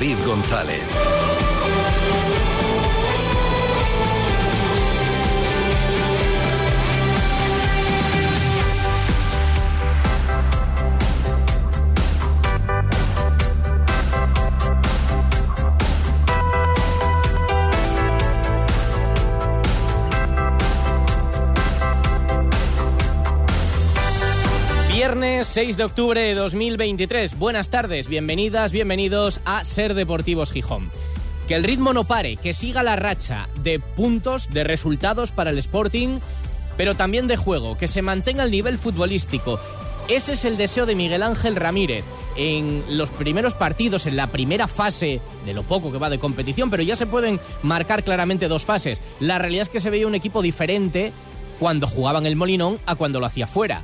David González. Viernes 6 de octubre de 2023. Buenas tardes, bienvenidas, bienvenidos a Ser Deportivos Gijón. Que el ritmo no pare, que siga la racha de puntos, de resultados para el Sporting, pero también de juego, que se mantenga el nivel futbolístico. Ese es el deseo de Miguel Ángel Ramírez en los primeros partidos, en la primera fase de lo poco que va de competición, pero ya se pueden marcar claramente dos fases. La realidad es que se veía un equipo diferente cuando jugaban el Molinón a cuando lo hacía fuera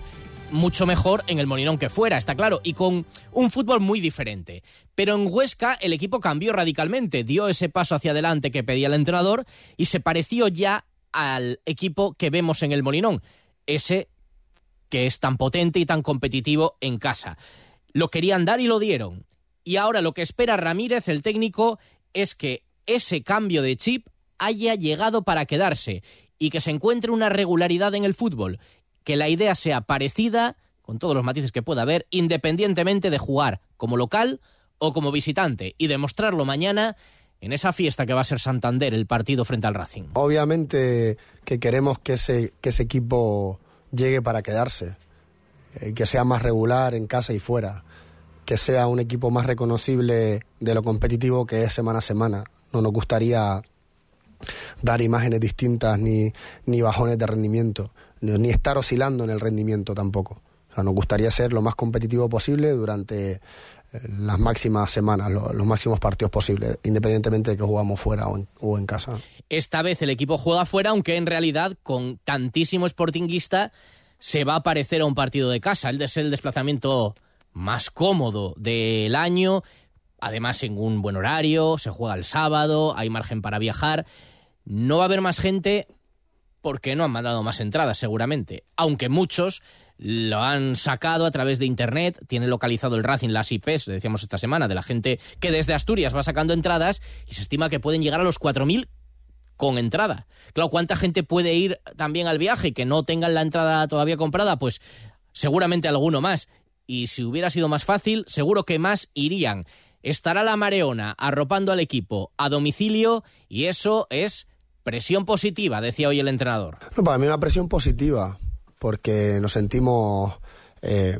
mucho mejor en el Molinón que fuera, está claro, y con un fútbol muy diferente. Pero en Huesca el equipo cambió radicalmente, dio ese paso hacia adelante que pedía el entrenador y se pareció ya al equipo que vemos en el Molinón, ese que es tan potente y tan competitivo en casa. Lo querían dar y lo dieron. Y ahora lo que espera Ramírez, el técnico, es que ese cambio de chip haya llegado para quedarse y que se encuentre una regularidad en el fútbol que la idea sea parecida, con todos los matices que pueda haber, independientemente de jugar como local o como visitante, y demostrarlo mañana en esa fiesta que va a ser Santander, el partido frente al Racing. Obviamente que queremos que ese, que ese equipo llegue para quedarse, eh, que sea más regular en casa y fuera, que sea un equipo más reconocible de lo competitivo que es semana a semana. No nos gustaría dar imágenes distintas ni, ni bajones de rendimiento ni estar oscilando en el rendimiento tampoco. O sea, nos gustaría ser lo más competitivo posible durante eh, las máximas semanas, los, máximos partidos posibles, independientemente de que jugamos fuera o en, casa. Esta vez el equipo juega fuera, aunque en realidad con tantísimo sportinguista se va a parecer a un partido de casa. El ser el desplazamiento más cómodo del año, además en un buen horario, se juega el sábado, hay margen para viajar. No va a haber más gente porque no han mandado más entradas seguramente, aunque muchos lo han sacado a través de internet, tiene localizado el Racing las IPs, decíamos esta semana, de la gente que desde Asturias va sacando entradas y se estima que pueden llegar a los 4.000 con entrada. Claro, ¿cuánta gente puede ir también al viaje que no tengan la entrada todavía comprada? Pues seguramente alguno más. Y si hubiera sido más fácil, seguro que más irían. Estará la Mareona arropando al equipo a domicilio y eso es Presión positiva, decía hoy el entrenador. para mí una presión positiva, porque nos sentimos... Eh,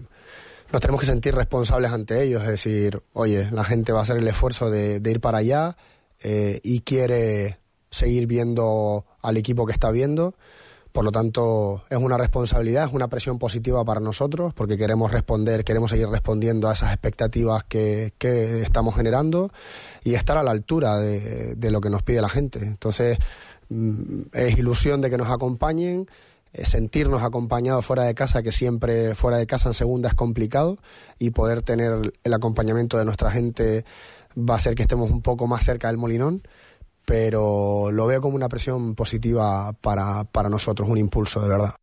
nos tenemos que sentir responsables ante ellos, es decir, oye, la gente va a hacer el esfuerzo de, ir para allá eh, y quiere seguir viendo al equipo que está viendo. Por lo tanto, es una responsabilidad, es una presión positiva para nosotros, porque queremos responder, queremos seguir respondiendo a esas expectativas que, estamos generando y estar a la altura de, de, lo que nos pide la gente. Entonces, es ilusión de que nos acompañen, sentirnos acompañados fuera de casa, que siempre fuera de casa en segunda es complicado, y poder tener el acompañamiento de nuestra gente va a hacer que estemos un poco más cerca del Molinón, pero lo veo como una presión positiva para, para nosotros, un impulso de verdad.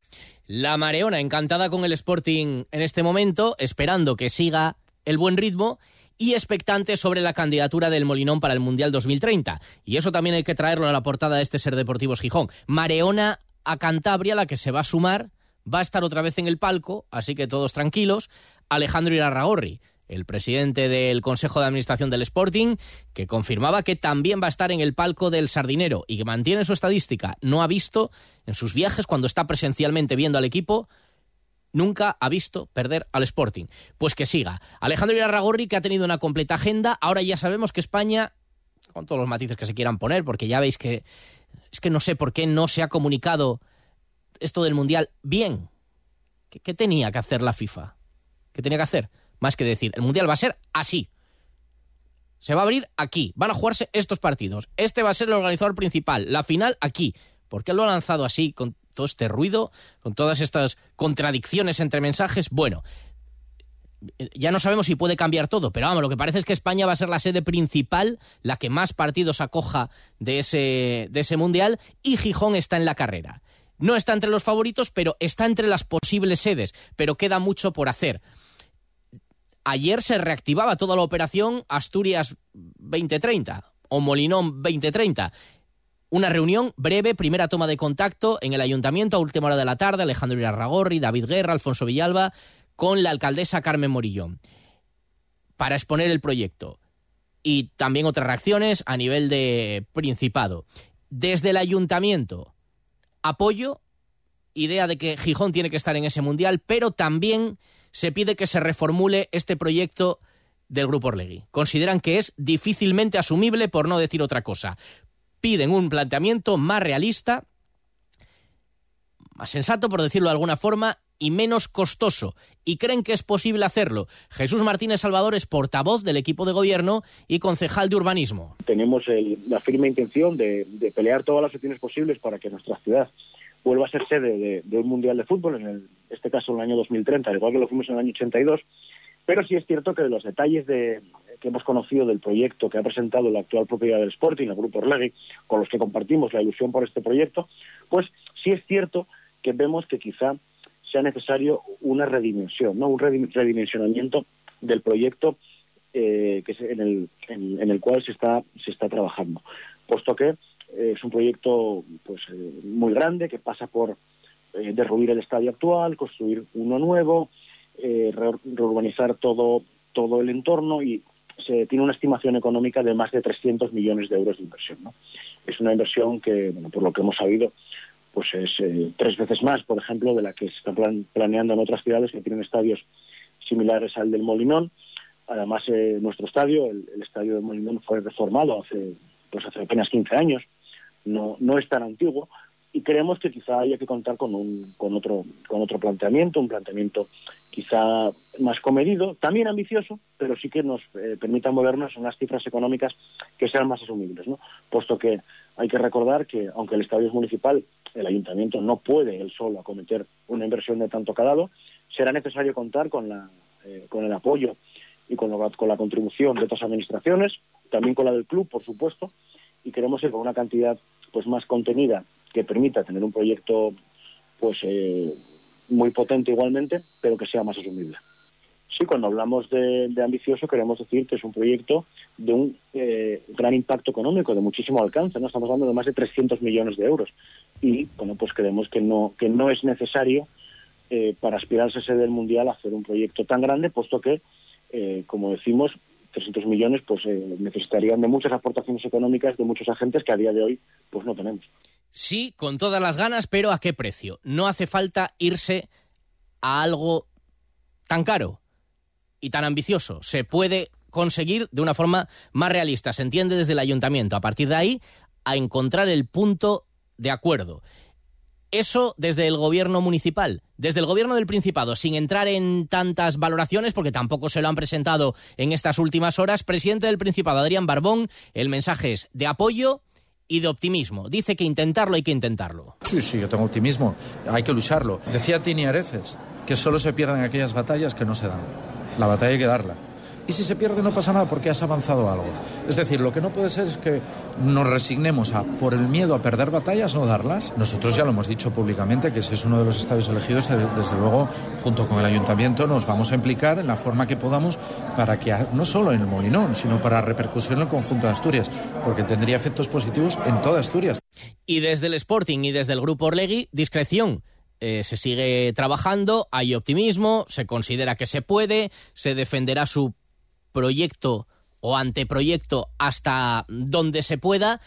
La Mareona encantada con el Sporting en este momento, esperando que siga el buen ritmo y expectante sobre la candidatura del Molinón para el Mundial 2030. Y eso también hay que traerlo a la portada de este Ser Deportivos Gijón. Mareona a Cantabria, la que se va a sumar, va a estar otra vez en el palco, así que todos tranquilos. Alejandro Irarragorri, el presidente del Consejo de Administración del Sporting, que confirmaba que también va a estar en el palco del Sardinero y que mantiene su estadística. No ha visto en sus viajes, cuando está presencialmente viendo al equipo, nunca ha visto perder al Sporting. Pues que siga. Alejandro Irarragorri, que ha tenido una completa agenda. Ahora ya sabemos que España, con todos los matices que se quieran poner, porque ya veis que es que no sé por qué no se ha comunicado esto del Mundial bien. ¿Qué, tenía que hacer la FIFA? ¿Qué tenía que hacer? Más que decir, el Mundial va a ser así. Se va a abrir aquí. Van a jugarse estos partidos. Este va a ser el organizador principal. La final aquí. ¿Por qué lo ha lanzado así, todo este ruido, con todas estas contradicciones entre mensajes, bueno, ya no sabemos si puede cambiar todo, pero vamos, lo que parece es que España va a ser la sede principal, la que más partidos acoja de ese, de ese mundial, y Gijón está en la carrera. No está entre los favoritos, pero está entre las posibles sedes, pero queda mucho por hacer. Ayer se reactivaba toda la operación Asturias 2030 o Molinón 2030. Una reunión breve, primera toma de contacto en el ayuntamiento a última hora de la tarde, Alejandro Irarragorri, David Guerra, Alfonso Villalba, con la alcaldesa Carmen Morillón, para exponer el proyecto. Y también otras reacciones a nivel de Principado. Desde el ayuntamiento, apoyo, idea de que Gijón tiene que estar en ese mundial, pero también se pide que se reformule este proyecto del Grupo Orlegui. Consideran que es difícilmente asumible, por no decir otra cosa. Piden un planteamiento más realista, más sensato, por decirlo de alguna forma, y menos costoso. Y creen que es posible hacerlo. Jesús Martínez Salvador es portavoz del equipo de gobierno y concejal de urbanismo. Tenemos la firme intención de, pelear todas las opciones posibles para que nuestra ciudad vuelva a ser sede de, un Mundial de Fútbol, en este caso en el año 2030, al igual que lo fuimos en el año 82. Pero sí es cierto que de los detalles de, que hemos conocido del proyecto que ha presentado la actual propiedad del Sporting, el Grupo Orlegui, con los que compartimos la ilusión por este proyecto, pues sí es cierto que vemos que quizá sea necesario una redimensión, ¿no? un redimensionamiento del proyecto eh, que en, el, en, el cual se está, se está trabajando, puesto que eh, es un proyecto pues eh, muy grande que pasa por derruir el estadio actual, construir uno nuevo, reurbanizar todo, todo el entorno y se tiene una estimación económica de más de 300 millones de euros de inversión. ¿no? Es una inversión que, bueno, por lo que hemos sabido, pues es eh, tres veces más, por ejemplo, de la que se está planeando en otras ciudades que tienen estadios similares al del Molinón. Además, eh, nuestro estadio, el, estadio del Molinón, fue reformado hace, pues hace apenas 15 años, no, no es tan antiguo, y creemos que quizá haya que contar con, un, con, otro, con otro planteamiento, un planteamiento quizá más comedido, también ambicioso, pero sí que nos eh, permita movernos en unas cifras económicas que sean más asumibles, ¿no? puesto que hay que recordar que, aunque el estadio es municipal, el ayuntamiento no puede él solo acometer una inversión de tanto calado, será necesario contar con, la, eh, con el apoyo y con, con la contribución de otras administraciones, también con la del club, por supuesto, y queremos ir con una cantidad pues más contenida que permita tener un proyecto pues eh, muy potente igualmente, pero que sea más asumible. Sí, cuando hablamos de, ambicioso queremos decir que es un proyecto de un eh, gran impacto económico, de muchísimo alcance, ¿no? Estamos hablando de más de 300 millones de euros. Y, bueno, pues creemos que no, que no es necesario eh, para aspirarse a ser del Mundial hacer un proyecto tan grande, puesto que, como decimos, 300 millones pues necesitarían de muchas aportaciones económicas de muchos agentes que a día de hoy pues no tenemos. Sí, con todas las ganas, pero ¿a qué precio? No hace falta irse a algo tan caro y tan ambicioso. Se puede conseguir de una forma más realista, se entiende desde el ayuntamiento. A partir de ahí, a encontrar el punto de acuerdo. Eso desde el gobierno municipal, desde el gobierno del Principado, sin entrar en tantas valoraciones, porque tampoco se lo han presentado en estas últimas horas, presidente del Principado, Adrián Barbón, el mensaje es de apoyo y de optimismo. Dice que intentarlo hay que intentarlo. Sí, sí, yo tengo optimismo. Hay que lucharlo. Decía Tini Areces que solo se pierden aquellas batallas que no se dan. La batalla hay que darla y si se pierde no pasa nada porque has avanzado algo. Es decir, lo que no puede ser es que nos resignemos a, por el miedo a perder batallas, no darlas. Nosotros ya lo hemos dicho públicamente, que ese es uno de los estadios elegidos, eh, desde luego, junto con el ayuntamiento, nos vamos a implicar en la forma que podamos para que, no solo en el Molinón, sino para repercusión en el conjunto de Asturias, porque tendría efectos positivos en toda Asturias. Y desde el Sporting y desde el Grupo Orlegui, discreción. Eh, se sigue trabajando, hay optimismo, se considera que se puede, se defenderá su proyecto o anteproyecto hasta donde se pueda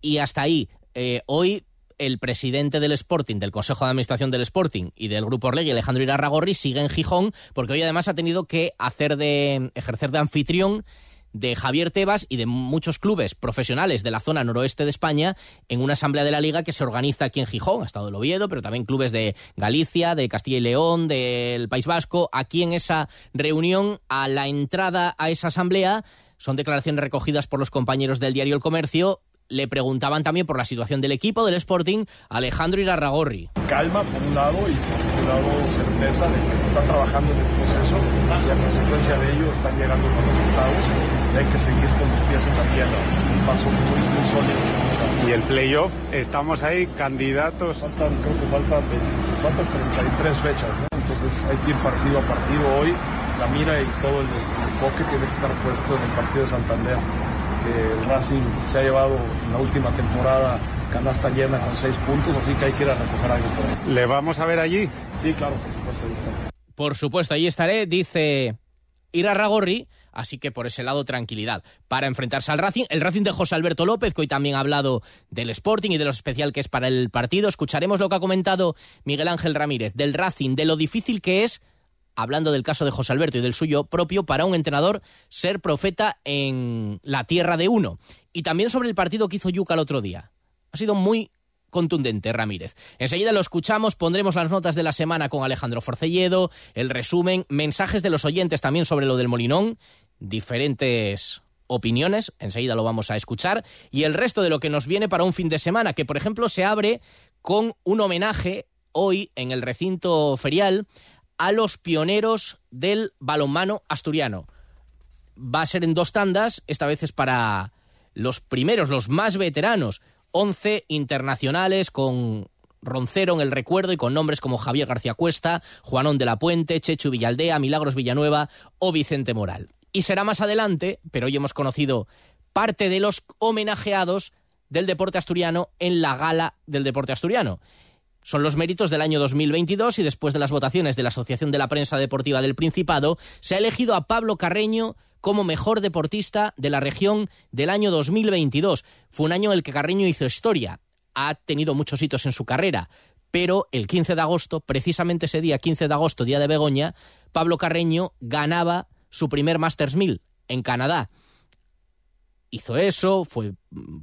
y hasta ahí. Eh, hoy el presidente del Sporting, del Consejo de Administración del Sporting y del Grupo Orlegui, Alejandro Irarragorri, sigue en Gijón porque hoy además ha tenido que hacer de ejercer de anfitrión de Javier Tebas y de muchos clubes profesionales de la zona noroeste de España en una asamblea de la liga que se organiza aquí en Gijón, estado el Oviedo, pero también clubes de Galicia, de Castilla y León, del País Vasco. Aquí en esa reunión, a la entrada a esa asamblea, son declaraciones recogidas por los compañeros del diario El Comercio, le preguntaban también por la situación del equipo del Sporting Alejandro Irarragorri. Calma por un lado y por otro lado certeza de que se está trabajando en el proceso y a consecuencia de ello están llegando los resultados y hay que seguir con los pies en la tierra. Un paso muy, muy sólido. Y el playoff, estamos ahí candidatos. Faltan, creo que faltan, faltan 33 fechas, ¿no? entonces hay que ir partido a partido hoy. La mira y todo el, el enfoque tiene que estar puesto en el partido de Santander que el Racing se ha llevado en la última temporada canasta llena con seis puntos, así que hay que ir a recoger algo por ahí. ¿Le vamos a ver allí? Sí, claro, por supuesto, ahí. Por supuesto, ahí estaré, dice Ira Ragorri, así que por ese lado tranquilidad para enfrentarse al Racing. El Racing de José Alberto López, que hoy también ha hablado del Sporting y de lo especial que es para el partido. Escucharemos lo que ha comentado Miguel Ángel Ramírez del Racing, de lo difícil que es hablando del caso de José Alberto y del suyo propio, para un entrenador ser profeta en la tierra de uno. Y también sobre el partido que hizo Yuca el otro día. Ha sido muy contundente Ramírez. Enseguida lo escuchamos, pondremos las notas de la semana con Alejandro Forcelledo, el resumen, mensajes de los oyentes también sobre lo del Molinón, diferentes opiniones, enseguida lo vamos a escuchar, y el resto de lo que nos viene para un fin de semana, que por ejemplo se abre con un homenaje hoy en el recinto ferial a los pioneros del balonmano asturiano. Va a ser en dos tandas, esta vez es para los primeros, los más veteranos, 11 internacionales con Roncero en el recuerdo y con nombres como Javier García Cuesta, Juanón de la Puente, Chechu Villaldea, Milagros Villanueva o Vicente Moral. Y será más adelante, pero hoy hemos conocido parte de los homenajeados del deporte asturiano en la gala del deporte asturiano. Son los méritos del año 2022 y después de las votaciones de la Asociación de la Prensa Deportiva del Principado, se ha elegido a Pablo Carreño como mejor deportista de la región del año 2022. Fue un año en el que Carreño hizo historia. Ha tenido muchos hitos en su carrera, pero el 15 de agosto, precisamente ese día, 15 de agosto, día de Begoña, Pablo Carreño ganaba su primer Masters 1000 en Canadá hizo eso, fue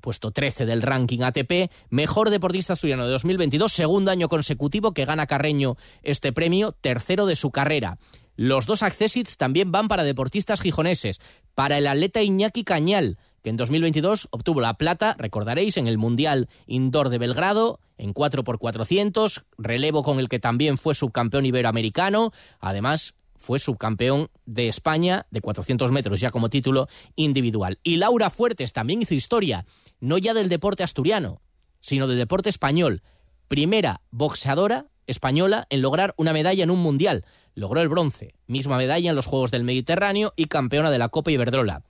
puesto 13 del ranking ATP, mejor deportista asturiano de 2022, segundo año consecutivo que gana Carreño este premio, tercero de su carrera. Los dos accessits también van para deportistas gijoneses, para el atleta Iñaki Cañal, que en 2022 obtuvo la plata, recordaréis, en el Mundial Indoor de Belgrado, en 4x400, relevo con el que también fue subcampeón iberoamericano, además fue subcampeón de España de 400 metros ya como título individual. Y Laura Fuertes también hizo historia, no ya del deporte asturiano, sino del deporte español. Primera boxeadora española en lograr una medalla en un mundial. Logró el bronce, misma medalla en los Juegos del Mediterráneo y campeona de la Copa Iberdrola.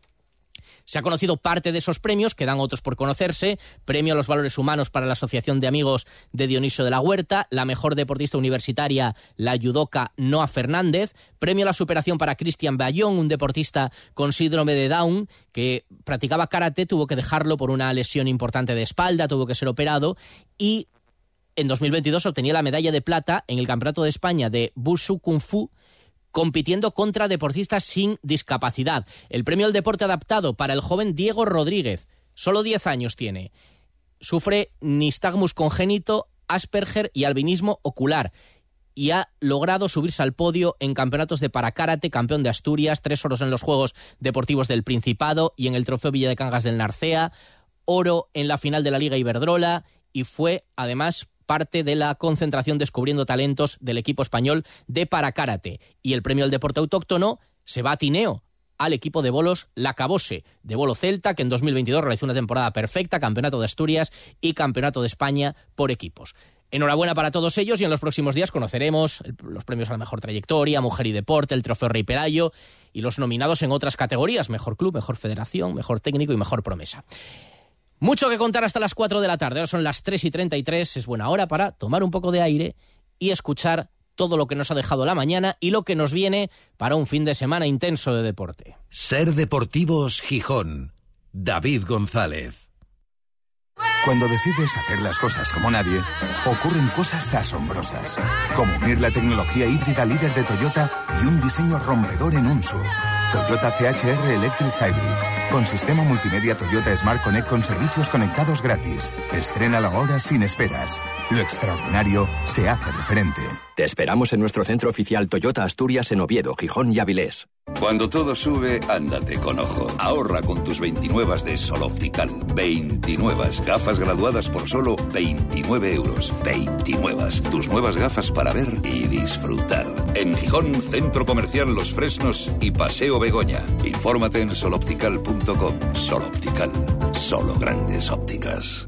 Se ha conocido parte de esos premios, quedan otros por conocerse. Premio a los valores humanos para la Asociación de Amigos de Dionisio de la Huerta. La mejor deportista universitaria, la judoka Noa Fernández. Premio a la superación para Cristian Bayón, un deportista con síndrome de Down que practicaba karate, tuvo que dejarlo por una lesión importante de espalda, tuvo que ser operado. Y en 2022 obtenía la medalla de plata en el Campeonato de España de Bushu Kung Fu compitiendo contra deportistas sin discapacidad. El premio al deporte adaptado para el joven Diego Rodríguez, solo 10 años tiene. Sufre nistagmus congénito, Asperger y albinismo ocular y ha logrado subirse al podio en campeonatos de paracarate, campeón de Asturias, tres oros en los Juegos Deportivos del Principado y en el Trofeo Villa de Cangas del Narcea, oro en la final de la Liga Iberdrola y fue además parte de la concentración Descubriendo Talentos del equipo español de Paracárate. Y el premio al deporte autóctono se va a Tineo, al equipo de bolos Lacabose, de bolo celta, que en 2022 realizó una temporada perfecta, campeonato de Asturias y campeonato de España por equipos. Enhorabuena para todos ellos y en los próximos días conoceremos los premios a la mejor trayectoria, mujer y deporte, el trofeo Rey Pelayo y los nominados en otras categorías, mejor club, mejor federación, mejor técnico y mejor promesa. Mucho que contar hasta las 4 de la tarde. Ahora son las 3 y 33. Es buena hora para tomar un poco de aire y escuchar todo lo que nos ha dejado la mañana y lo que nos viene para un fin de semana intenso de deporte. Ser Deportivos Gijón. David González. Cuando decides hacer las cosas como nadie, ocurren cosas asombrosas, como unir la tecnología híbrida líder de Toyota y un diseño rompedor en un SUV. Toyota CHR Electric Hybrid, con sistema multimedia Toyota Smart Connect con servicios conectados gratis. Estrena la hora sin esperas. Lo extraordinario se hace referente. Te esperamos en nuestro centro oficial Toyota Asturias en Oviedo, Gijón y Avilés. Cuando todo sube, ándate con ojo. Ahorra con tus 29 de Sol Optical. 29 gafas graduadas por solo 29 euros. 29. Tus nuevas gafas para ver y disfrutar. En Gijón, Centro Comercial Los Fresnos y Paseo Begoña. Infórmate en soloptical.com. Sol Optical. Solo grandes ópticas.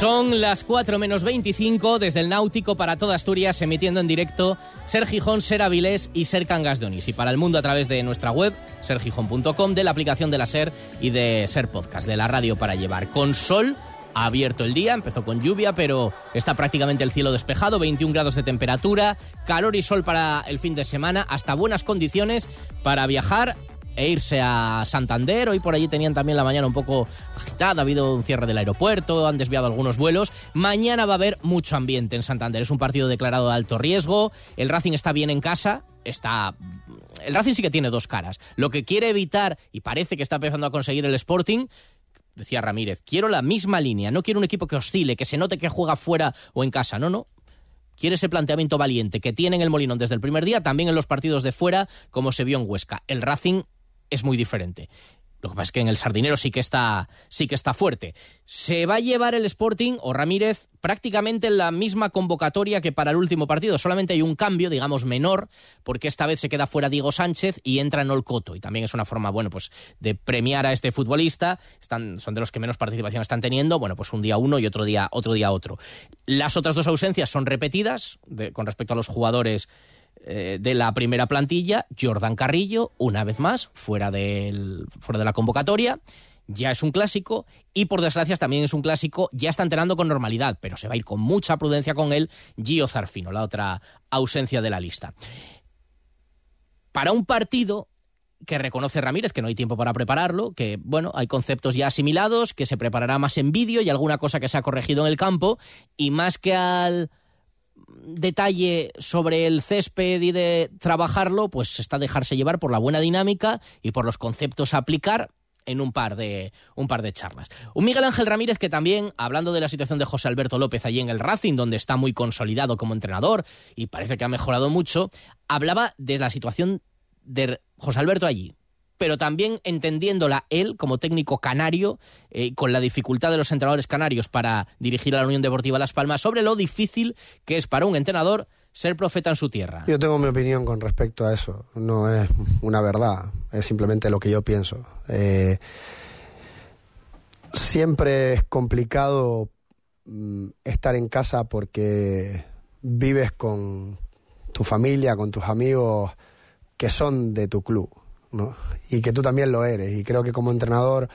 Son las 4 menos 25 desde el Náutico para toda Asturias, emitiendo en directo Ser Gijón, Ser Avilés y Ser Cangas de Onís. Y para el mundo a través de nuestra web, sergijón.com, de la aplicación de la Ser y de Ser Podcast, de la radio para llevar. Con sol ha abierto el día, empezó con lluvia, pero está prácticamente el cielo despejado, 21 grados de temperatura, calor y sol para el fin de semana, hasta buenas condiciones para viajar e irse a Santander. Hoy por allí tenían también la mañana un poco agitada, ha habido un cierre del aeropuerto, han desviado algunos vuelos. Mañana va a haber mucho ambiente en Santander. Es un partido declarado de alto riesgo. El Racing está bien en casa, está el Racing sí que tiene dos caras. Lo que quiere evitar, y parece que está empezando a conseguir el Sporting, decía Ramírez, quiero la misma línea, no quiero un equipo que oscile, que se note que juega fuera o en casa, no, no. Quiere ese planteamiento valiente que tiene en el Molinón desde el primer día, también en los partidos de fuera, como se vio en Huesca. El Racing es muy diferente. Lo que pasa es que en el Sardinero sí que está, sí que está fuerte. Se va a llevar el Sporting o Ramírez prácticamente en la misma convocatoria que para el último partido. Solamente hay un cambio, digamos, menor, porque esta vez se queda fuera Diego Sánchez y entra en Olcoto. Y también es una forma, bueno, pues de premiar a este futbolista. Están, son de los que menos participación están teniendo. Bueno, pues un día uno y otro día, otro día otro. Las otras dos ausencias son repetidas con respecto a los jugadores eh, de la primera plantilla, Jordan Carrillo, una vez más, fuera, del, fuera de la convocatoria. Ya es un clásico y por desgracia también es un clásico, ya está entrenando con normalidad, pero se va a ir con mucha prudencia con él Gio Zarfino, la otra ausencia de la lista. Para un partido que reconoce Ramírez que no hay tiempo para prepararlo, que bueno, hay conceptos ya asimilados, que se preparará más en vídeo y alguna cosa que se ha corregido en el campo, y más que al detalle sobre el césped y de trabajarlo, pues está dejarse llevar por la buena dinámica y por los conceptos a aplicar en un par de un par de charlas. Un Miguel Ángel Ramírez que también hablando de la situación de José Alberto López allí en el Racing donde está muy consolidado como entrenador y parece que ha mejorado mucho, hablaba de la situación de José Alberto allí, pero también entendiéndola él como técnico canario, eh, con la dificultad de los entrenadores canarios para dirigir a la Unión Deportiva Las Palmas, sobre lo difícil que es para un entrenador ser profeta en su tierra. Yo tengo mi opinión con respecto a eso. No es una verdad, es simplemente lo que yo pienso. Eh, siempre es complicado mm, estar en casa porque vives con tu familia, con tus amigos que son de tu club y que tú también lo eres. Y creo que como entrenador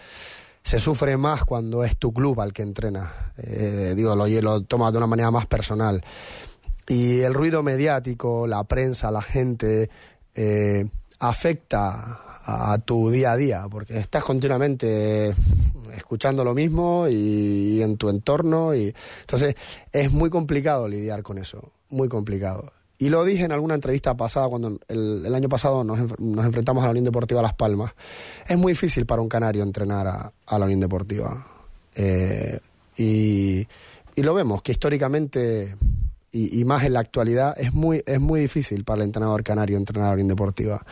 se sufre más cuando es tu club al que entrenas. Eh, digo, lo, lo tomas de una manera más personal. Y el ruido mediático, la prensa, la gente, eh, afecta a, tu día a día, porque estás continuamente escuchando lo mismo y, y en tu entorno. Y, entonces es muy complicado lidiar con eso, muy complicado. Y lo dije en alguna entrevista pasada, cuando el, año pasado nos, enfrentamos a la Unión Deportiva Las Palmas. Es muy difícil para un canario entrenar a, la Unión Deportiva. Eh, y, lo vemos, que históricamente, y, más en la actualidad, es muy, es muy difícil para el entrenador canario entrenar a la Unión Deportiva.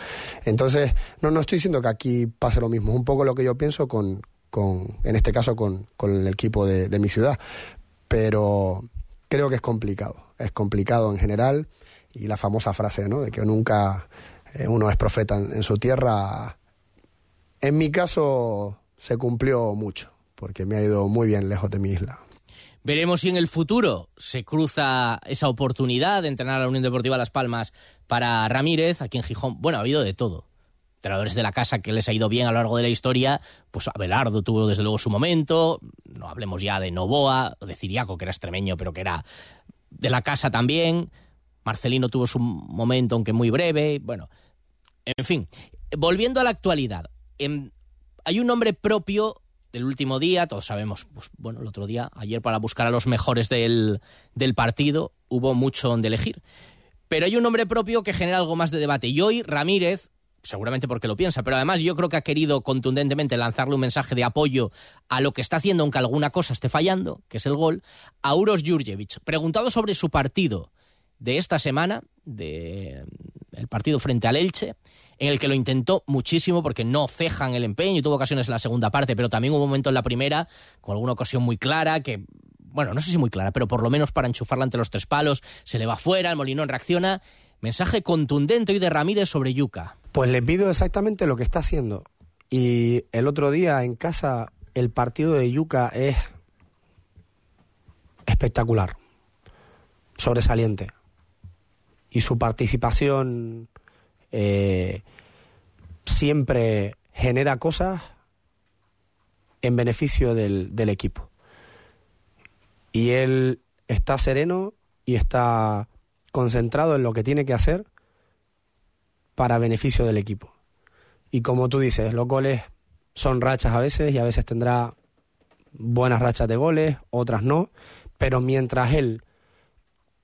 Entonces, no, no estoy diciendo que aquí pase lo mismo. Es un poco lo que yo pienso con, con en este caso, con, el equipo de mi ciudad. Pero creo que es complicado. Es complicado en general y la famosa frase, ¿no? De que nunca eh, uno es profeta en, su tierra En mi caso se cumplió mucho, porque me ha ido muy bien lejos de mi isla. Veremos si en el futuro se cruza esa oportunidad de entrenar a la Unión Deportiva Las Palmas para Ramírez, aquí en Gijón. Bueno, ha habido de todo. Entrenadores de la casa que les ha ido bien a lo largo de la historia, pues Abelardo tuvo desde luego su momento, no hablemos ya de Novoa, de Ciriaco, que era extremeño, pero que era de la casa también, Marcelino tuvo su momento, aunque muy breve, bueno, en fin, volviendo a la actualidad, em, hay un nombre propio del último día, todos sabemos, pues, bueno, el otro día, ayer para buscar a los mejores del, partido, hubo mucho donde elegir. Pero hay un nombre propio que genera algo más de debate. Y hoy Ramírez, seguramente porque lo piensa, pero además yo creo que ha querido contundentemente lanzarle un mensaje de apoyo a lo que está haciendo, aunque alguna cosa esté fallando, que es el gol, a Uros Jurjevic. Preguntado sobre su partido de esta semana, de, el partido frente al Elche, en el que lo intentó muchísimo porque no cejan el empeño y tuvo ocasiones en la segunda parte, pero también hubo un momento en la primera con alguna ocasión muy clara que bueno, no sé si muy clara, pero por lo menos para enchufarla ante los tres palos, se le va fuera, el Molinón reacciona. Mensaje contundente hoy de Ramírez sobre Yuca. Pues le pido exactamente lo que está haciendo. Y el otro día en casa el partido de Yuca es espectacular, sobresaliente. Y su participación eh, siempre genera cosas en beneficio del, del equipo. Y él está sereno y está concentrado en lo que tiene que hacer para beneficio del equipo. Y como tú dices, los goles son rachas a veces y a veces tendrá buenas rachas de goles, otras no, pero mientras él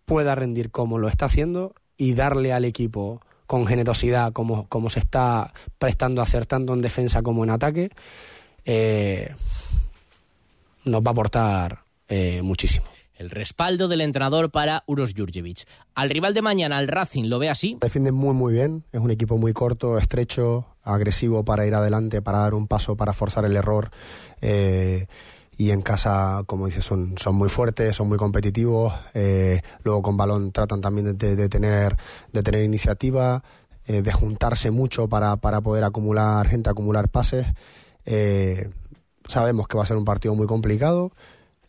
pueda rendir como lo está haciendo y darle al equipo con generosidad como, como se está prestando a hacer tanto en defensa como en ataque, eh, nos va a aportar eh, muchísimo. El respaldo del entrenador para Uros Jurjevic. Al rival de mañana, al Racing, ¿lo ve así? Defienden muy muy bien, es un equipo muy corto, estrecho, agresivo para ir adelante, para dar un paso, para forzar el error. Eh, y en casa, como dices, son, son muy fuertes, son muy competitivos. Eh, luego con balón tratan también de, tener, de tener iniciativa, eh, de juntarse mucho para, para poder acumular gente, acumular pases. Eh, sabemos que va a ser un partido muy complicado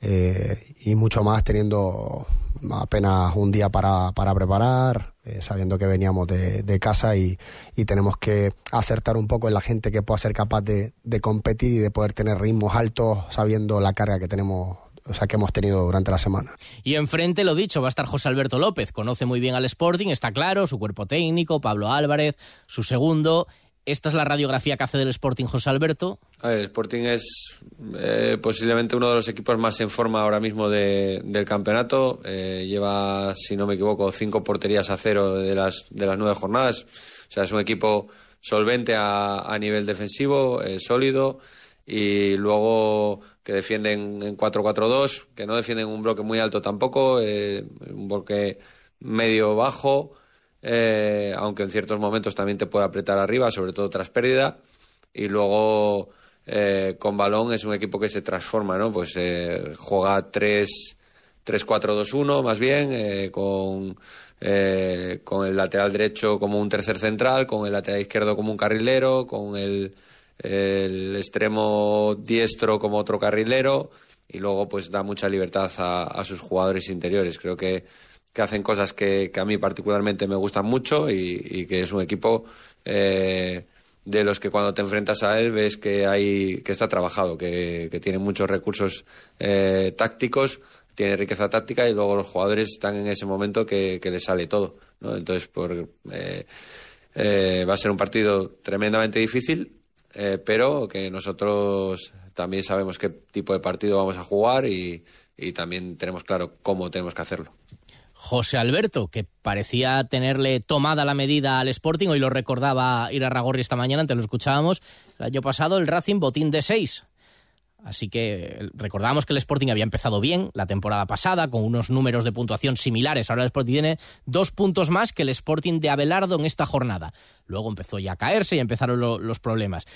y mucho más teniendo apenas un día para, para preparar, eh, sabiendo que veníamos de, casa y, y, tenemos que acertar un poco en la gente que pueda ser capaz de, de, competir y de poder tener ritmos altos sabiendo la carga que tenemos. O sea, que hemos tenido durante la semana. Y enfrente, lo dicho, va a estar José Alberto López. Conoce muy bien al Sporting, está claro, su cuerpo técnico, Pablo Álvarez, su segundo. Esta es la radiografía que hace del Sporting José Alberto. El Sporting es eh, posiblemente uno de los equipos más en forma ahora mismo de, del campeonato. Eh, lleva, si no me equivoco, cinco porterías a cero de las, de las nueve jornadas. O sea, es un equipo solvente a, a nivel defensivo, eh, sólido y luego que defienden en 4-4-2, que no defienden un bloque muy alto tampoco, eh, un bloque medio bajo eh, aunque en ciertos momentos también te puede apretar arriba, sobre todo tras pérdida. Y luego eh, con balón es un equipo que se transforma, ¿no? Pues eh, juega 3-4-2-1 más bien, eh, con, eh, con el lateral derecho como un tercer central, con el lateral izquierdo como un carrilero, con el, el extremo diestro como otro carrilero y luego pues da mucha libertad a, a sus jugadores interiores. Creo que que hacen cosas que, que, a mí particularmente me gustan mucho y, y que es un equipo eh, de los que cuando te enfrentas a él ves que hay que está trabajado, que, que tiene muchos recursos eh, tácticos, tiene riqueza táctica y luego los jugadores están en ese momento que, que les sale todo. ¿no? Entonces, por, eh, eh, va a ser un partido tremendamente difícil, eh, pero que nosotros también sabemos qué tipo de partido vamos a jugar y, y también tenemos claro cómo tenemos que hacerlo. José Alberto, que parecía tenerle tomada la medida al Sporting, hoy lo recordaba Ir a Ragorri esta mañana, antes lo escuchábamos, el año pasado el Racing botín de seis. Así que recordábamos que el Sporting había empezado bien la temporada pasada, con unos números de puntuación similares. Ahora el Sporting tiene dos puntos más que el Sporting de Abelardo en esta jornada. Luego empezó ya a caerse y empezaron lo, los problemas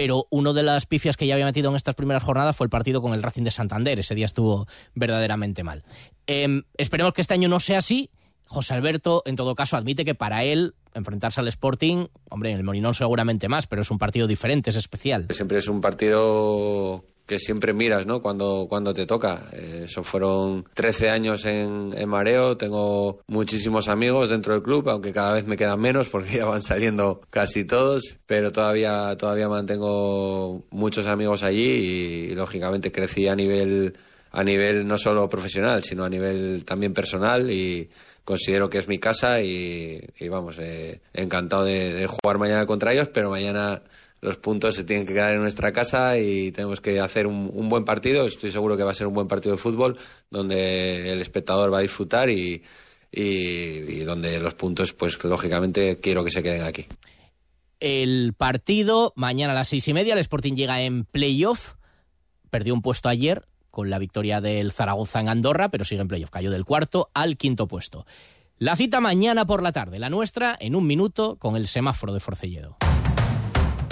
pero uno de las pifias que ya había metido en estas primeras jornadas fue el partido con el Racing de Santander. Ese día estuvo verdaderamente mal. Eh, esperemos que este año no sea así. José Alberto, en todo caso, admite que para él enfrentarse al Sporting, hombre, en el Molinón seguramente más, pero es un partido diferente, es especial. Siempre es un partido que siempre miras, ¿no? Cuando, cuando te toca. Eh, eso fueron 13 años en, en, Mareo, tengo muchísimos amigos dentro del club, aunque cada vez me quedan menos porque ya van saliendo casi todos, pero todavía, todavía mantengo muchos amigos allí y, y lógicamente crecí a nivel, a nivel no solo profesional, sino a nivel también personal y considero que es mi casa y, vamos, eh, encantado de jugar mañana contra ellos, pero mañana los puntos se tienen que quedar en nuestra casa y tenemos que hacer un, buen partido. Estoy seguro que va a ser un buen partido de fútbol donde el espectador va a disfrutar y donde los puntos, pues lógicamente quiero que se queden aquí. El partido mañana a las seis y media, el Sporting llega en playoff, perdió un puesto ayer con la victoria del Zaragoza en Andorra, pero sigue en playoff, cayó del cuarto al quinto puesto. La cita mañana por la tarde, la nuestra en un minuto con el semáforo de Forcelledo.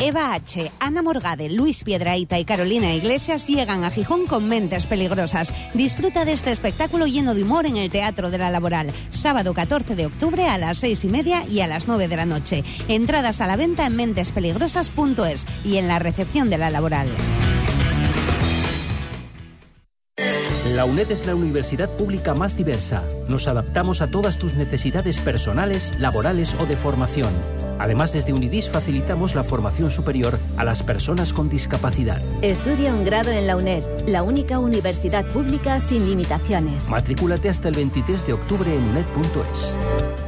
Eva H., Ana Morgade, Luis Piedraíta y Carolina Iglesias llegan a Gijón con mentes peligrosas. Disfruta de este espectáculo lleno de humor en el Teatro de la Laboral. Sábado 14 de octubre a las seis y media y a las 9 de la noche. Entradas a la venta en mentespeligrosas.es y en la recepción de la Laboral. La UNED es la universidad pública más diversa. Nos adaptamos a todas tus necesidades personales, laborales o de formación. Además, desde Unidis facilitamos la formación superior a las personas con discapacidad. Estudia un grado en la UNED, la única universidad pública sin limitaciones. Matrículate hasta el 23 de octubre en uned.es.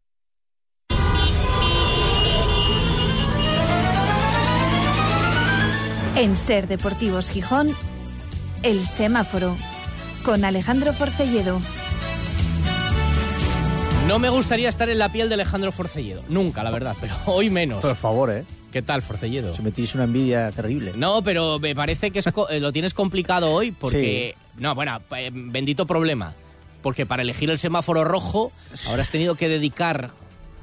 En Ser Deportivos Gijón, El Semáforo, con Alejandro Forcelledo. No me gustaría estar en la piel de Alejandro Forcelledo, nunca, la verdad, pero hoy menos. Por favor, ¿eh? ¿Qué tal, Forcelledo? Se metís una envidia terrible. No, pero me parece que es co- eh, lo tienes complicado hoy porque... No, bueno, eh, bendito problema. Porque para elegir el semáforo rojo ahora has tenido que dedicar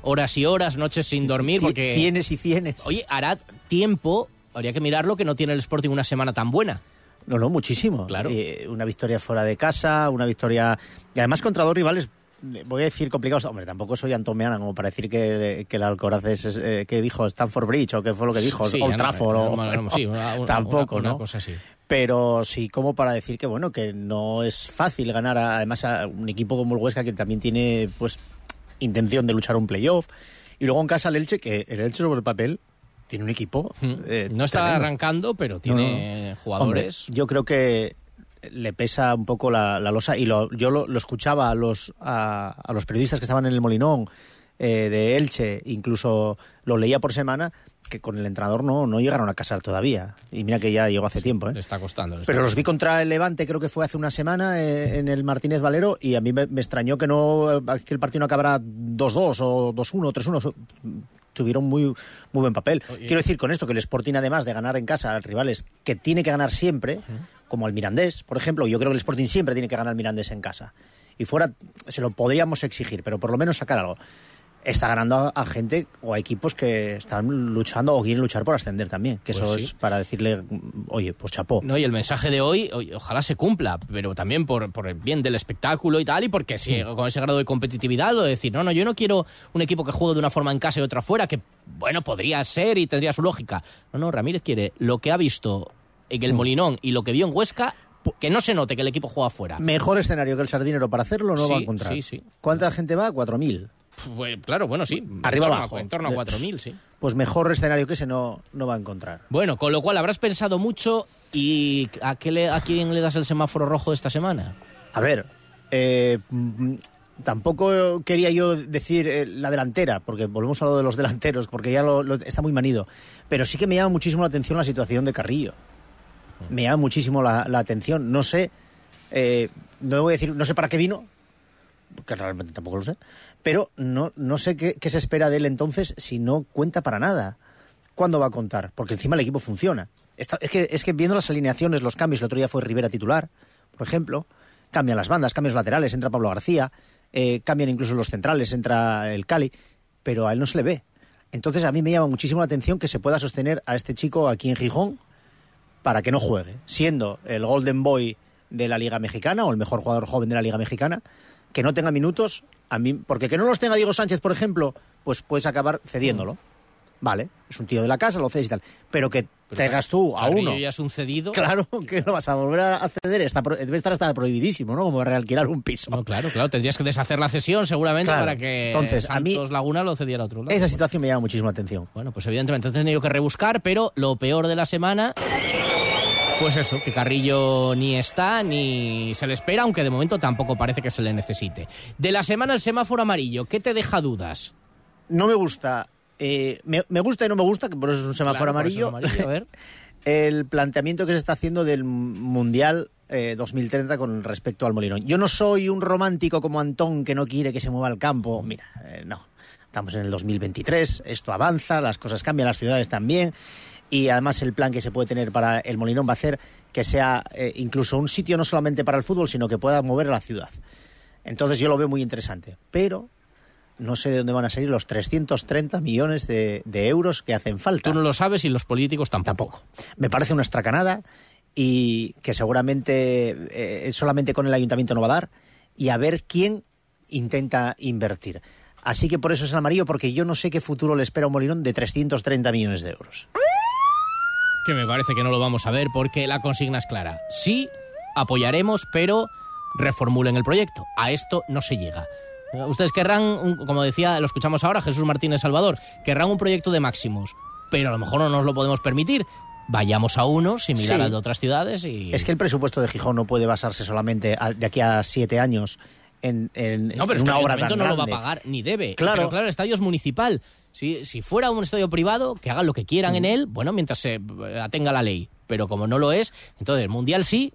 horas y horas, noches sin dormir, porque... Cienes y cienes. Oye, hará tiempo, habría que mirarlo, que no tiene el Sporting una semana tan buena. No, no, muchísimo. Claro. Eh, una victoria fuera de casa, una victoria. Y además contra dos rivales, eh, voy a decir complicados. Hombre, tampoco soy Antomeana como para decir que, que el Alcoraz es. es, eh, que dijo Stanford Bridge o qué fue lo que dijo, Sí, Old no, Trafford no, o. no, no, sí, una- una- tampoco, una ¿no? cosa así. Pero sí, como para decir que bueno, que no es fácil ganar a- además a un equipo como el Huesca que también tiene pues intención de luchar un playoff. Y luego en casa el Elche, que el Elche sobre el papel tiene un equipo. eh, No está tremendo. arrancando, pero tiene no. jugadores. Hombre, yo creo que le pesa un poco la, la losa y lo- yo lo, lo escuchaba a los, a, a los periodistas que estaban en el Molinón eh, de Elche, incluso lo leía por semana, que con el entrenador no, no llegaron a casar todavía. Y mira que ya llegó hace tiempo. ¿eh? Le está costando. le está Pero los vi contra el Levante, creo que fue hace una semana eh, en el Martínez Valero, y a mí me, me extrañó que no eh, que el partido no acabara 2-2 o 2-1 o 3-1. Tuvieron muy, muy buen papel. Oye. Quiero decir con esto que el Sporting, además de ganar en casa a rivales que tiene que ganar siempre, como al Mirandés, por ejemplo, yo creo que el Sporting siempre tiene que ganar al Mirandés en casa. Y fuera se lo podríamos exigir, pero por lo menos sacar algo. Está ganando a, gente o a equipos que están luchando o quieren luchar por ascender también. Que Pues eso sí. es para decirle, mm, oye, pues chapó. No, y el mensaje de hoy, ojalá se cumpla, pero también por, por el bien del espectáculo y tal, y porque si, Mm. con ese grado de competitividad, lo de decir, no, no, yo no quiero un equipo que juegue de una forma en casa y otra fuera, que, bueno, podría ser y tendría su lógica. No, no, Ramírez quiere lo que ha visto en Mm. el Molinón y lo que vio en Huesca, que no se note que el equipo juega fuera. Mejor escenario que el Sardinero para hacerlo no Sí, va a encontrar. sí, sí. ¿Cuánta gente va? 4.000. Pues, claro, bueno, sí. Arriba en torno abajo. A, en torno a 4.000, sí. Pues mejor escenario que ese no, no va a encontrar. Bueno, con lo cual habrás pensado mucho y ¿a, qué le- a quién le das el semáforo rojo de esta semana? A ver, eh, mm, tampoco quería yo decir eh, la delantera, porque volvemos a lo de los delanteros, porque ya lo, lo- está muy manido. Pero sí que me llama muchísimo la atención la situación de Carrillo. Me llama muchísimo la, la atención. No sé, eh, no voy a decir, no sé para qué vino, que realmente tampoco lo sé, pero no, no sé qué, se espera de él entonces si no cuenta para nada. ¿Cuándo va a contar? Porque encima el equipo funciona. Es, que, es que viendo las alineaciones, los cambios, el otro día fue Rivera titular, por ejemplo, cambian las bandas, cambian los laterales, entra Pablo García, eh, cambian incluso los centrales, entra el Cali, pero a él no se le ve. Entonces a mí me llama muchísimo la atención que se pueda sostener a este chico aquí en Gijón para que no juegue, siendo el Golden Boy de la Liga Mexicana o el mejor jugador joven de la Liga Mexicana, que no tenga minutos, a mí, porque que no los tenga Diego Sánchez, por ejemplo, pues puedes acabar cediéndolo. Vale, es un tío de la casa, lo cedes y tal. Pero que traigas tú a uno. ya es un cedido. Claro, que lo vas a volver a ceder. Está, pro- debe estar hasta prohibidísimo, ¿no? Como realquilar un piso. No, claro, claro, tendrías que deshacer la cesión seguramente Claro. para que Entonces, a mí- Laguna lo cediera a otro lado. Esa situación me llama muchísimo la atención. Bueno, pues evidentemente han tenido que rebuscar, pero lo peor de la semana, pues eso, que Carrillo ni está ni se le espera, aunque de momento tampoco parece que se le necesite. De la semana el semáforo amarillo, ¿qué te deja dudas? No me gusta. eh, me, me gusta y no me gusta, que por eso es un semáforo Claro, por eso amarillo. es amarillo, a ver. el planteamiento que se está haciendo del Mundial eh, 2030 con respecto al Molinón. Yo no soy un romántico como Antón que no quiere que se mueva el campo. Mira, eh, no. Estamos en el 2023, esto avanza, las cosas cambian, las ciudades también. Y además el plan que se puede tener para el Molinón va a hacer que sea eh, incluso un sitio no solamente para el fútbol, sino que pueda mover a la ciudad. Entonces yo lo veo muy interesante. Pero no sé de dónde van a salir los 330 millones de, de euros que hacen falta. Tú no lo sabes y los políticos tampoco. Me parece una estracanada y que seguramente eh, solamente con el ayuntamiento no va a dar y a ver quién intenta invertir. Así que por eso es el amarillo, porque yo no sé qué futuro le espera a un Molinón de 330 millones de euros. Que me parece que no lo vamos a ver porque la consigna es clara. Sí, apoyaremos, pero reformulen el proyecto. A esto no se llega. Ustedes querrán, como decía, lo escuchamos ahora, Jesús Martínez Salvador, querrán un proyecto de máximos, pero a lo mejor no nos lo podemos permitir. Vayamos a uno similar Sí. al de otras ciudades y... Es que el presupuesto de Gijón no puede basarse solamente a- de aquí a siete años en, en- No, pero en una el obra tan no lo va a pagar ni debe. Claro. Pero claro, el estadio es municipal. Si, si fuera un estadio privado, que hagan lo que quieran Mm. en él, bueno, mientras se atenga la ley. Pero como no lo es, entonces el mundial sí,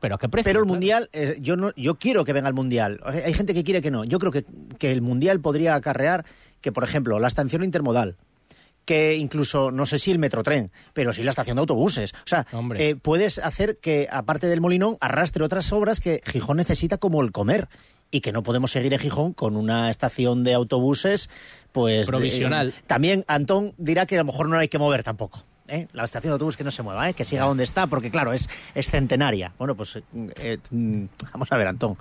pero ¿a qué precio? Pero el mundial, eh, yo no, yo quiero que venga el mundial. Hay gente que quiere que no. Yo creo que, que el mundial podría acarrear que, por ejemplo, la estación intermodal, que incluso no sé si el metrotren, pero sí la estación de autobuses. O sea, eh, puedes hacer que aparte del Molinón arrastre otras obras que Gijón necesita como el comer y que no podemos seguir en Gijón con una estación de autobuses, pues de- Provisional. también Antón dirá que a lo mejor no hay que mover tampoco. ¿eh? La estación de autobús que no se mueva, ¿eh? que siga donde está, porque claro, es, es centenaria. Bueno, pues eh, mm, vamos a ver, Antón.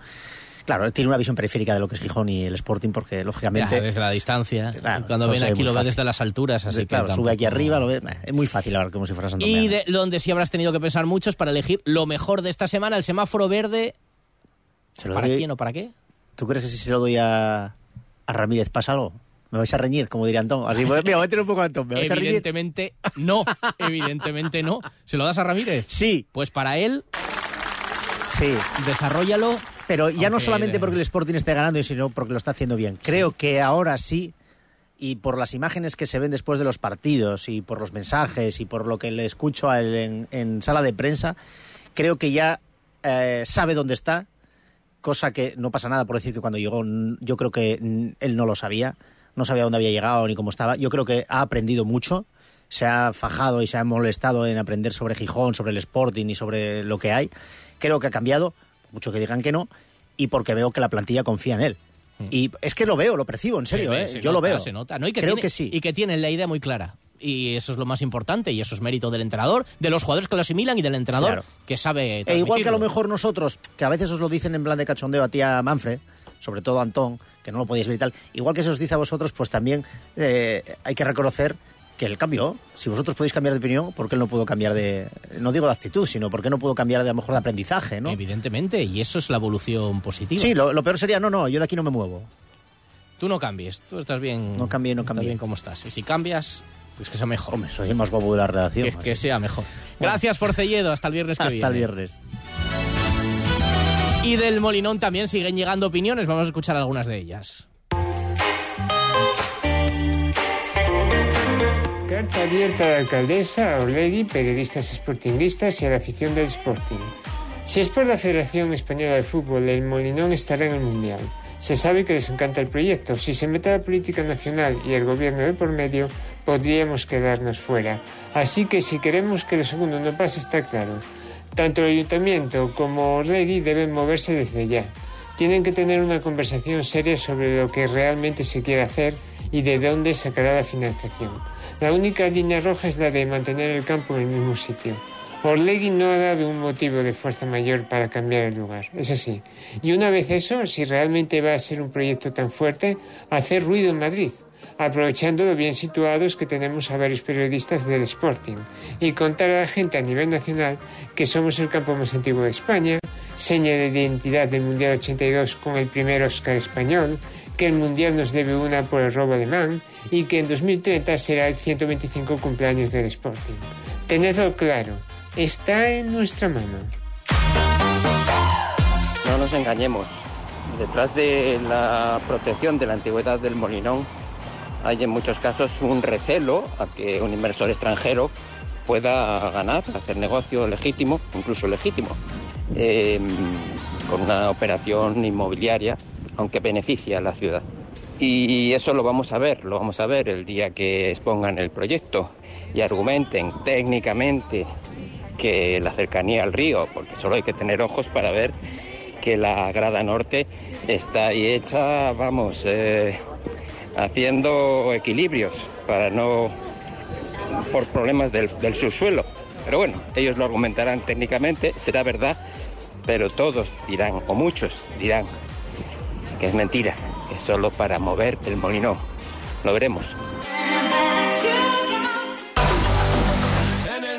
Claro, tiene una visión periférica de lo que es Gijón y el Sporting, porque lógicamente. Ya, desde la distancia. Claro, Cuando ven aquí lo ve fácil. desde las alturas, así que claro, sube tampoco- aquí arriba, lo ve. Es muy fácil hablar como si fuera Santo Y de donde sí habrás tenido que pensar mucho es para elegir lo mejor de esta semana, el semáforo verde. ¿Para quién o para qué? ¿Tú crees que si se lo doy a, a Ramírez pasa algo? ¿Me vais a reñir, como diría Antón? Así, pues, mira, voy a tener un poco a Antón. ¿Me vais a reñir? Evidentemente no, evidentemente no. ¿Se lo das a Ramírez? Sí. Pues para él, Sí. desarrollalo. Pero ya no solamente de- porque el Sporting esté ganando, sino porque lo está haciendo bien. Creo que ahora sí, y por las imágenes que se ven después de los partidos, y por los mensajes, y por lo que le escucho a él en, en sala de prensa, creo que ya eh, sabe dónde está, cosa que no pasa nada por decir que cuando llegó, yo creo que mm, él no lo sabía, no sabía dónde había llegado ni cómo estaba. Yo creo que ha aprendido mucho, se ha fajado y se ha molestado en aprender sobre Gijón, sobre el Sporting y sobre lo que hay. Creo que ha cambiado, mucho que digan que no, y porque veo que la plantilla confía en él. Y es que lo veo, lo percibo, en serio, ¿eh? se yo lo veo. Se nota, ¿no? Y que Creo tiene- que sí. Y que tienen la idea muy clara. Y eso es lo más importante, y eso es mérito del entrenador, de los jugadores que lo asimilan y del entrenador Claro. que sabe. E igual que a lo mejor nosotros, que a veces os lo dicen en plan de cachondeo a tía Manfred, sobre todo a Antón, que no lo podéis ver y tal, igual que se os dice a vosotros, pues también eh, hay que reconocer que él cambió. Si vosotros podéis cambiar de opinión, ¿por qué él no puedo cambiar de, no digo de actitud, sino por qué no puedo cambiar de a lo mejor de aprendizaje, ¿no? Evidentemente, y eso es la evolución positiva. Sí, lo, lo peor sería, no, no, yo de aquí no me muevo. Tú no cambies, tú estás bien. No cambié, no estás cambié. bien como estás. Y si cambias, pues que sea mejor. Hombre, soy el más guapo de la redacción. que, que sea mejor. Gracias, Forcelledo. Hasta el viernes que Hasta viene. el viernes. Y del Molinón también siguen llegando opiniones. Vamos a escuchar algunas de ellas. Carta abierta a la alcaldesa, a Orlegui, periodistas sportinguistas y a la afición del Sporting. Si es por la Federación Española de Fútbol, el Molinón estará en el Mundial. Se sabe que les encanta el proyecto. Si se mete la política nacional y el gobierno de por medio, podríamos quedarnos fuera. Así que si queremos que lo segundo no pase, está claro. Tanto el ayuntamiento como Orlegui deben moverse desde ya. Tienen que tener una conversación seria sobre lo que realmente se quiere hacer y de dónde sacará la financiación. La única línea roja es la de mantener el campo en el mismo sitio. Orlegui no ha dado un motivo de fuerza mayor para cambiar el lugar, es así. Y una vez eso, si realmente va a ser un proyecto tan fuerte, hacer ruido en Madrid, aprovechando lo bien situados que tenemos a varios periodistas del Sporting, y contar a la gente a nivel nacional que somos el campo más antiguo de España, seña de identidad del Mundial 82 con el primer Oscar español, que el Mundial nos debe una por el robo alemán y que en 2030 será el 125 cumpleaños del Sporting. Tenedlo claro, está en nuestra mano. No nos engañemos. Detrás de la protección de la antigüedad del Molinón hay en muchos casos un recelo a que un inversor extranjero pueda ganar, hacer negocio legítimo, incluso legítimo, eh, con una operación inmobiliaria, aunque beneficia a la ciudad. Y eso lo vamos a ver, lo vamos a ver el día que expongan el proyecto y argumenten técnicamente que la cercanía al río, porque solo hay que tener ojos para ver que la grada norte está ahí hecha, vamos, eh, haciendo equilibrios para no por problemas del, del subsuelo. Pero bueno, ellos lo argumentarán técnicamente, será verdad, pero todos dirán, o muchos dirán, que es mentira, que es solo para mover el molinón. Lo veremos.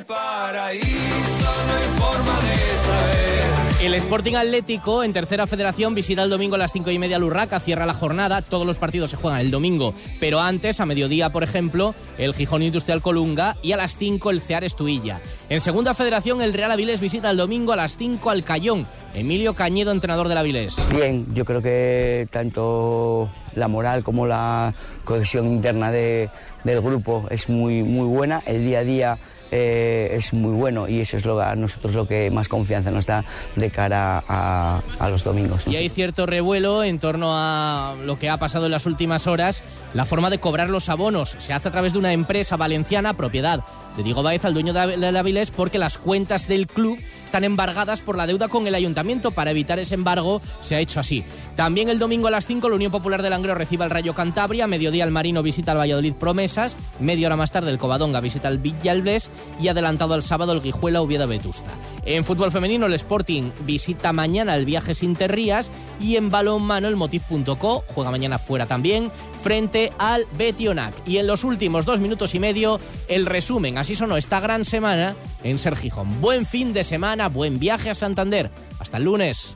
El paraíso no hay forma de saber. El Sporting Atlético en tercera federación visita el domingo a las cinco y media Lurraca, cierra la jornada, todos los partidos se juegan el domingo, pero antes, a mediodía, por ejemplo, el Gijón Industrial Colunga y a las 5 el Cear Estuilla. En segunda federación, el Real Avilés visita el domingo a las 5 al Cayón. Emilio Cañedo, entrenador del Avilés. Bien, yo creo que tanto la moral como la cohesión interna de- del grupo es muy, muy buena. El día a día eh, es muy bueno y eso es lo, a nosotros lo que más confianza nos da de cara a, a los domingos. Y hay cierto revuelo en torno a lo que ha pasado en las últimas horas. La forma de cobrar los abonos se hace a través de una empresa valenciana, propiedad de Diego Baez, al dueño de del Avilés, porque las cuentas del club están embargadas por la deuda con el ayuntamiento. Para evitar ese embargo se ha hecho así. También el domingo a las 5 la Unión Popular de Langreo recibe al Rayo Cantabria, mediodía el Marino visita al Valladolid Promesas, media hora más tarde el Covadonga visita al Villalbés y adelantado al sábado el Guijuela Uvieda Vetusta. En fútbol femenino el Sporting visita mañana el Viajes Interrías y en balonmano el Motiv.co juega mañana fuera también frente al Betionac. Y en los últimos dos minutos y medio el resumen, así sonó esta gran semana en Ser Gijón. Buen fin de semana, buen viaje a Santander. Hasta el lunes.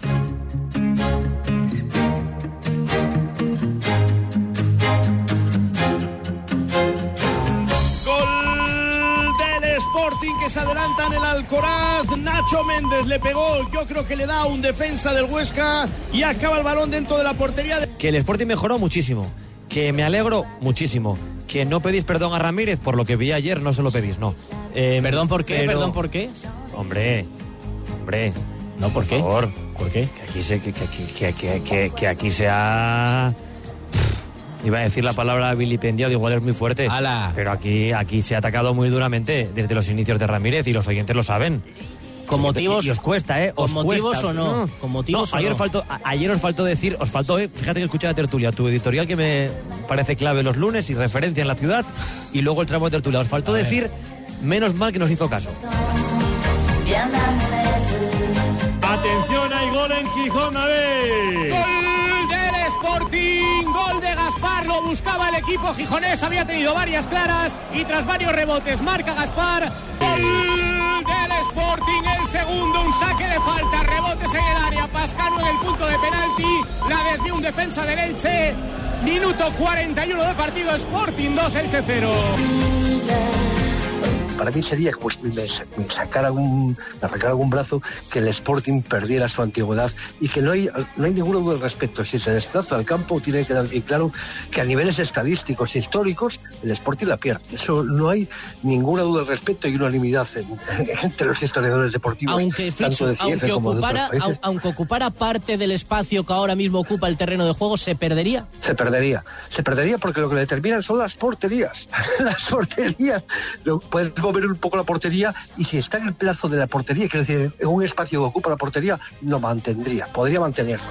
Gol del Sporting que se adelanta en el Alcoraz. Nacho Méndez le pegó, yo creo que le da un defensa del Huesca y acaba el balón dentro de la portería. de- Que el Sporting mejoró muchísimo. Que me alegro muchísimo. Que no pedís perdón a Ramírez por lo que vi ayer, no se lo pedís, no. Eh, ¿Perdón por qué? pero- ¿Perdón por qué? Hombre, hombre. No, ¿por, qué? favor. ¿Por qué? Que aquí se, que, que, que, que, aquí. Iba a decir la palabra vilipendiado, igual es muy fuerte. Pero aquí, aquí se ha atacado muy duramente desde los inicios de Ramírez y los oyentes lo saben. ¿Con motivos? Y os cuesta, ¿eh? ¿Con Os motivos cuesta. o no? ¿Con motivos No, o ayer, no? Faltó, a- ayer os faltó decir, os faltó, eh, fíjate que escuché la tertulia, tu editorial que me parece clave los lunes y referencia en la ciudad, y luego el tramo de tertulia. Os faltó decir, menos mal que nos hizo caso. Atención, hay gol en Gijón, a ver. Gol del Sporting, gol de Gaspar, lo buscaba el equipo gijonés, había tenido varias claras y tras varios rebotes marca Gaspar. Gol del Sporting, el segundo, un saque de falta, rebotes en el área, Pascano en el punto de penalti, la desvió un defensa del Elche. Minuto 41 de partido, Sporting 2, Elche 0. Para mí sería como si me, me sacara un, me arrancara algún brazo que el Sporting perdiera su antigüedad y que no hay, no hay ninguna duda al respecto. Si se desplaza al campo, tiene que quedar bien claro que a niveles estadísticos e históricos el Sporting la pierde. Eso no hay ninguna duda al respecto y unanimidad en- entre los historiadores deportivos, Aunque, tanto de aunque, como de otros ocupara, países. au- aunque ocupara parte del espacio que ahora mismo ocupa el terreno de juego, ¿se perdería? Se perdería. Se perdería porque lo que le determinan son las porterías. las porterías. Lo- mover un poco la portería y si está en el plazo de la portería, quiero decir, en un espacio que ocupa la portería, no mantendría. Podría mantenerlo.